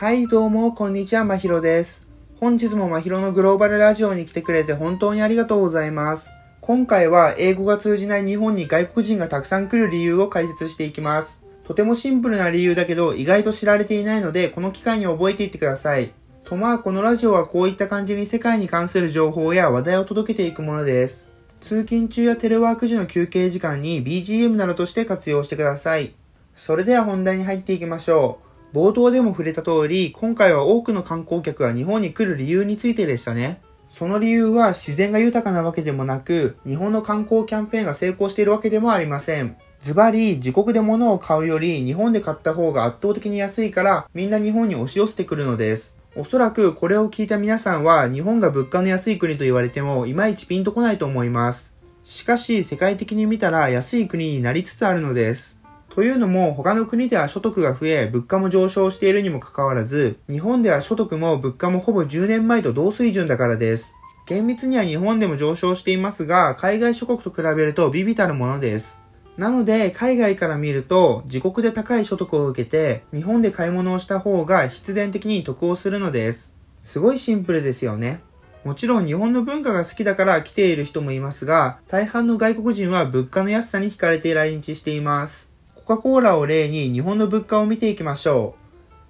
はい、どうも、こんにちは、まひろです。本日もまひろのグローバルラジオに来てくれて本当にありがとうございます。今回は英語が通じない日本に外国人がたくさん来る理由を解説していきます。とてもシンプルな理由だけど意外と知られていないので、この機会に覚えていってください。とまあ、このラジオはこういった感じに世界に関する情報や話題を届けていくものです。通勤中やテレワーク時の休憩時間に BGM などとして活用してください。それでは本題に入っていきましょう。冒頭でも触れた通り、今回は多くの観光客が日本に来る理由についてでしたね。その理由は自然が豊かなわけでもなく、日本の観光キャンペーンが成功しているわけでもありません。ズバリ、自国で物を買うより日本で買った方が圧倒的に安いから、みんな日本に押し寄せてくるのです。おそらくこれを聞いた皆さんは、日本が物価の安い国と言われても、いまいちピンとこないと思います。しかし、世界的に見たら安い国になりつつあるのです。というのも、他の国では所得が増え、物価も上昇しているにもかかわらず、日本では所得も物価もほぼ10年前と同水準だからです。厳密には日本でも上昇していますが、海外諸国と比べると微々たるものです。なので、海外から見ると、自国で高い所得を受けて、日本で買い物をした方が必然的に得をするのです。すごいシンプルですよね。もちろん日本の文化が好きだから来ている人もいますが、大半の外国人は物価の安さに惹かれて来日しています。コカ・コーラを例に日本の物価を見ていきましょ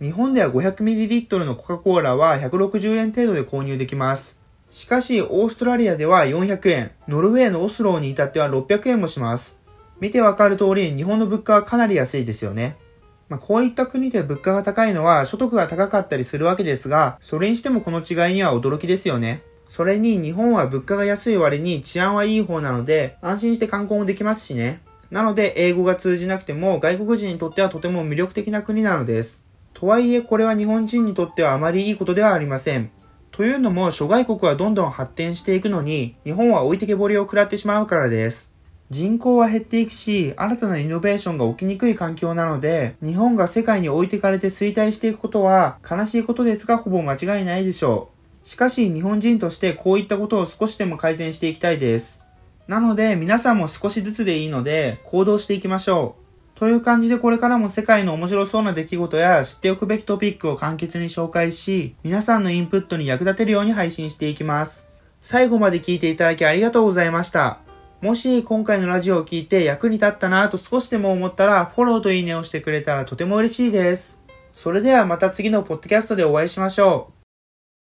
う。日本では 500ml のコカ・コーラは160円程度で購入できます。しかし、オーストラリアでは400円、ノルウェーのオスローに至っては600円もします。見てわかる通り、日本の物価はかなり安いですよね。まあ、こういった国で物価が高いのは所得が高かったりするわけですが、それにしてもこの違いには驚きですよね。それに日本は物価が安い割に治安はいい方なので、安心して観光もできますしね。なので、英語が通じなくても外国人にとってはとても魅力的な国なのです。とはいえ、これは日本人にとってはあまりいいことではありません。というのも、諸外国はどんどん発展していくのに、日本は置いてけぼりを食らってしまうからです。人口は減っていくし、新たなイノベーションが起きにくい環境なので、日本が世界に置いてかれて衰退していくことは悲しいことですがほぼ間違いないでしょう。しかし日本人としてこういったことを少しでも改善していきたいです。なので皆さんも少しずつでいいので行動していきましょう。という感じでこれからも世界の面白そうな出来事や知っておくべきトピックを簡潔に紹介し、皆さんのインプットに役立てるように配信していきます。最後まで聞いていただきありがとうございました。もし今回のラジオを聞いて役に立ったなぁと少しでも思ったらフォローといいねをしてくれたらとても嬉しいです。それではまた次のポッドキャストでお会いしましょう。